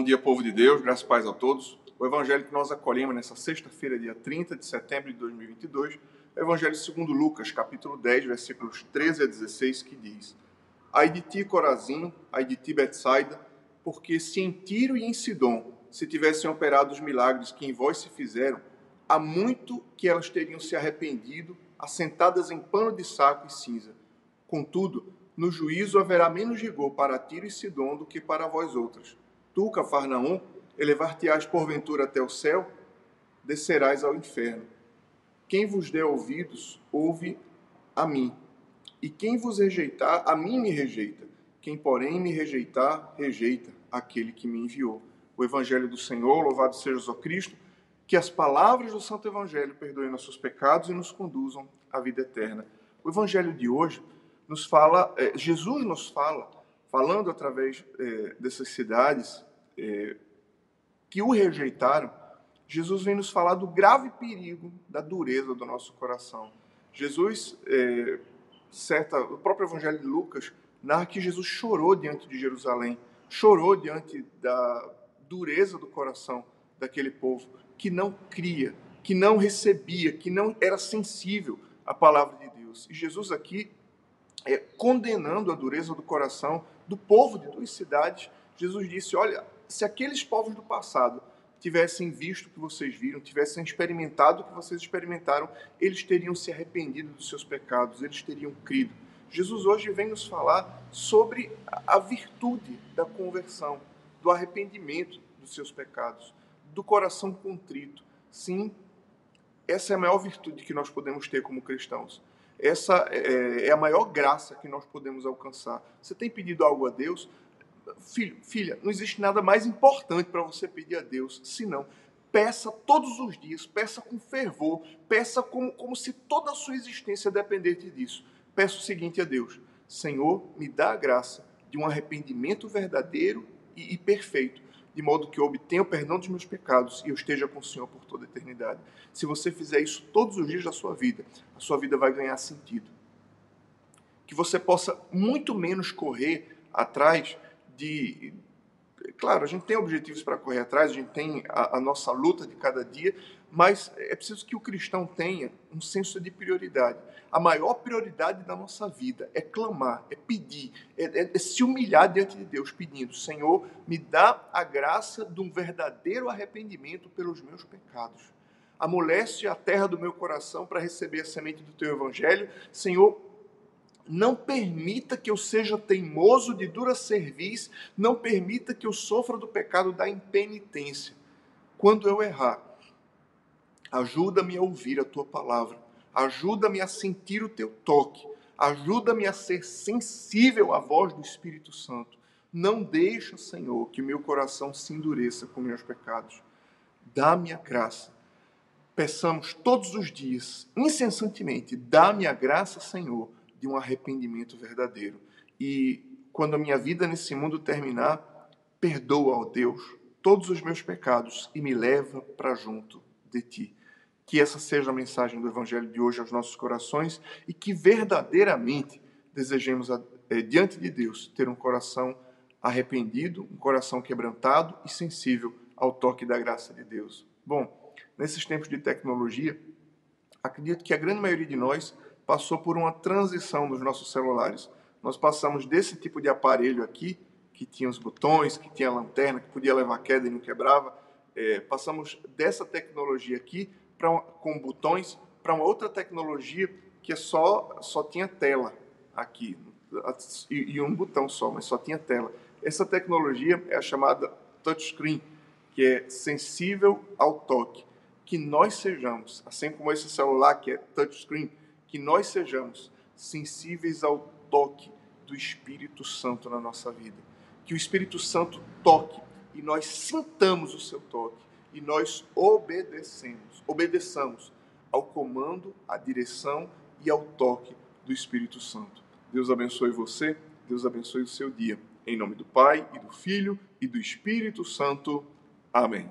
Bom dia, povo de Deus, graças e paz a todos. O evangelho que nós acolhemos nessa sexta-feira, dia 30 de setembro de 2022, é o evangelho segundo Lucas, capítulo 10, versículos 13 a 16, que diz: Ai de ti, Corazim, ai de ti, Betsaida, porque se em Tiro e em Sidom se tivessem operado os milagres que em vós se fizeram, há muito que elas teriam se arrependido, assentadas em pano de saco e cinza. Contudo, no juízo haverá menos rigor para Tiro e Sidom do que para vós outras. Tu, Cafarnaum, elevar-te-ás porventura até o céu, descerás ao inferno. Quem vos der ouvidos, ouve a mim. E quem vos rejeitar, a mim me rejeita. Quem, porém, me rejeitar, rejeita aquele que me enviou. O Evangelho do Senhor, louvado seja o Cristo, que as palavras do Santo Evangelho perdoem nossos pecados e nos conduzam à vida eterna. O Evangelho de hoje nos fala, é, Jesus nos fala, falando através é, dessas cidades, é, que o rejeitaram, Jesus vem nos falar do grave perigo da dureza do nosso coração. Jesus, é, certa, o próprio Evangelho de Lucas narra que Jesus chorou diante de Jerusalém, chorou diante da dureza do coração daquele povo que não cria, que não recebia, que não era sensível à palavra de Deus. E Jesus aqui é, condenando a dureza do coração do povo de duas cidades, Jesus disse: Olha, se aqueles povos do passado tivessem visto o que vocês viram, tivessem experimentado o que vocês experimentaram, eles teriam se arrependido dos seus pecados, eles teriam crido. Jesus hoje vem nos falar sobre a virtude da conversão, do arrependimento dos seus pecados, do coração contrito. Sim, essa é a maior virtude que nós podemos ter como cristãos. Essa é, é a maior graça que nós podemos alcançar. Você tem pedido algo a Deus? Filho, filha, não existe nada mais importante para você pedir a Deus, senão peça todos os dias, peça com fervor, peça como, como se toda a sua existência dependesse disso. Peça o seguinte a Deus: Senhor, me dá a graça de um arrependimento verdadeiro e, e perfeito, de modo que eu obtenha o perdão dos meus pecados e eu esteja com o Senhor por toda a eternidade. Se você fizer isso todos os dias da sua vida, a sua vida vai ganhar sentido. Que você possa muito menos correr atrás de. Claro, a gente tem objetivos para correr atrás, a gente tem a, a, nossa luta de cada dia, mas é preciso que o cristão tenha um senso de prioridade. A maior prioridade da nossa vida é clamar, é pedir, é, é, é se humilhar diante de Deus, pedindo: Senhor, me dá a graça de um verdadeiro arrependimento pelos meus pecados. Amolece a terra do meu coração para receber a semente do teu evangelho. Senhor, não permita que eu seja teimoso de dura cerviz, não permita que eu sofra do pecado da impenitência. Quando eu errar, ajuda-me a ouvir a tua palavra, ajuda-me a sentir o teu toque, ajuda-me a ser sensível à voz do Espírito Santo. Não deixa, Senhor, que meu coração se endureça com meus pecados. Dá-me a graça. Peçamos todos os dias, incessantemente, dá-me a graça, Senhor de um arrependimento verdadeiro. E quando a minha vida nesse mundo terminar, perdoa, ó Deus, todos os meus pecados e me leva para junto de ti. Que essa seja a mensagem do Evangelho de hoje aos nossos corações e que verdadeiramente desejemos, é, diante de Deus, ter um coração arrependido, um coração quebrantado e sensível ao toque da graça de Deus. Bom, nesses tempos de tecnologia, acredito que a grande maioria de nós passou por uma transição nos nossos celulares. Nós passamos desse tipo de aparelho aqui, que tinha os botões, que tinha a lanterna, que podia levar queda e não quebrava, é, passamos dessa tecnologia aqui uma, com botões para uma outra tecnologia que é só, só tinha tela aqui, e, e um botão só, mas só tinha tela. Essa tecnologia é a chamada touchscreen, que é sensível ao toque. Que nós sejamos, assim como esse celular que é touchscreen, que nós sejamos sensíveis ao toque do Espírito Santo na nossa vida. Que o Espírito Santo toque e nós sintamos o seu toque e nós obedecemos, obedeçamos ao comando, à direção e ao toque do Espírito Santo. Deus abençoe você, Deus abençoe o seu dia. Em nome do Pai e do Filho e do Espírito Santo. Amém.